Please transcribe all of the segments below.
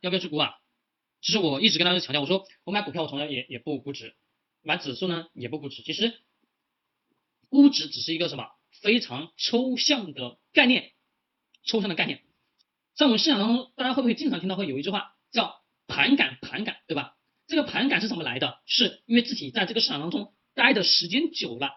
要不要去估啊？其实我一直跟大家强调，我说我买股票我从来也也不估值，买指数呢也不估值。其实估值只是一个什么非常抽象的概念，抽象的概念。在我们市场当中，大家会不会经常听到会有一句话叫盘感盘感，对吧？这个盘感是怎么来的？是因为自己在这个市场当中待的时间久了，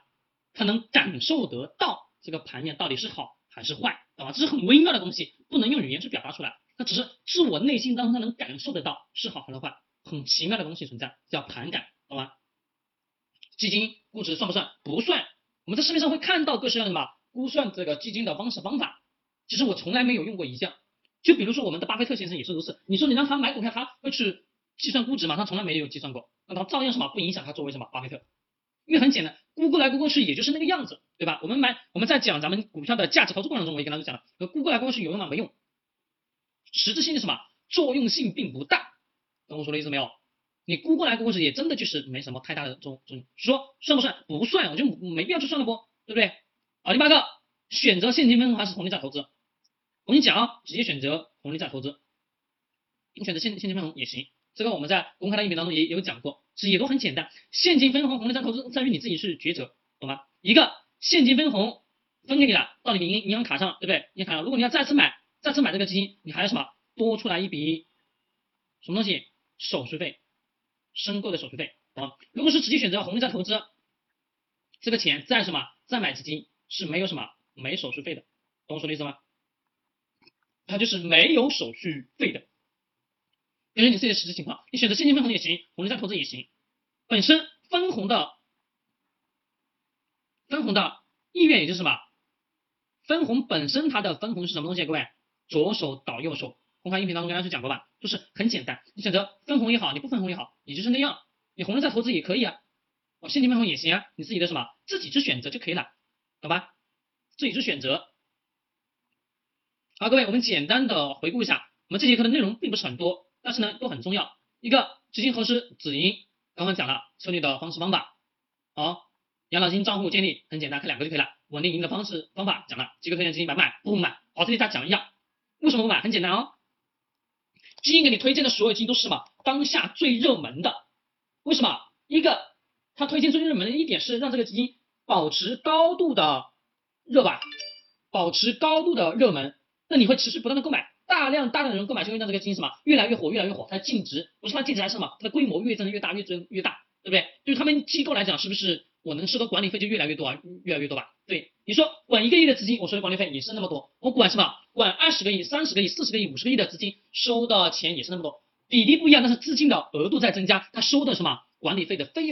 他能感受得到这个盘面到底是好还是坏，懂吧？这是很微妙的东西，不能用语言去表达出来。那只是自我内心当中他能感受得到是好还是坏，很奇妙的东西存在，叫盘感，懂吗？基金估值算不算？不算。我们在市面上会看到各式各样的什么估算这个基金的方式方法，其实我从来没有用过一项。就比如说我们的巴菲特先生也是如此。你说你让他买股票，他会去计算估值吗？他从来没有计算过，那他照样什么不影响他作为什么巴菲特？因为很简单，估过来估过去也就是那个样子，对吧？我们买我们在讲咱们股票的价值投资过程中，我也跟大家讲了，估过来估过去有用吗？没用。实质性的什么作用性并不大，懂我说的意思没有？你估过来估过去也真的就是没什么太大的作用。说算不算？不算，我就没必要去算了不，对不对？啊，第八个，选择现金分红还是红利债投资？我跟你讲啊，直接选择红利债投资，你选择现现金分红也行。这个我们在公开的音频当中也有讲过，其实也都很简单。现金分红、红利债投资在于你自己去抉择，懂吗？一个现金分红分给你了，到你的银银行卡上，对不对？银行卡上，如果你要再次买。再次买这个基金，你还要什么多出来一笔什么东西？手续费，申购的手续费啊。如果是直接选择红利再投资，这个钱再什么再买基金是没有什么没手续费的，懂我说的意思吗？它就是没有手续费的，根据你自己的实际情况，你选择现金分红也行，红利再投资也行。本身分红的分红的意愿也就是什么？分红本身它的分红是什么东西？各位？左手倒右手，公开音频当中跟大家去讲过吧，就是很简单，你选择分红也好，你不分红也好，也就是那样，你红了再投资也可以啊，哦，现金分红也行啊，你自己的什么自己去选择就可以了，懂吧？自己去选择。好，各位，我们简单的回顾一下，我们这节课的内容并不是很多，但是呢都很重要。一个基金何时止盈，刚刚讲了策略的方式方法。好，养老金账户建立很简单，看两个就可以了。稳定盈的方式方法讲了，机构推荐基金买不买？不买。好，这里再讲一样。为什么不买？很简单哦，基金给你推荐的所有基金都是什么？当下最热门的。为什么？一个，他推荐最热门的一点是让这个基金保持高度的热吧，保持高度的热门，那你会持续不断的购买，大量大量的人购买，就会让这个基金什么越来越火，越来越火。它的净值不是它净值还是什么？它的规模越增越大，越增越大，对不对？对于他们机构来讲，是不是？我能收的管理费就越来越多啊，越来越多吧？对，你说管一个亿的资金，我收的管理费也是那么多。我管什么？管二十个亿、三十个亿、四十个亿、五十个亿的资金，收的钱也是那么多，比例不一样，但是资金的额度在增加，它收的什么管理费的费用？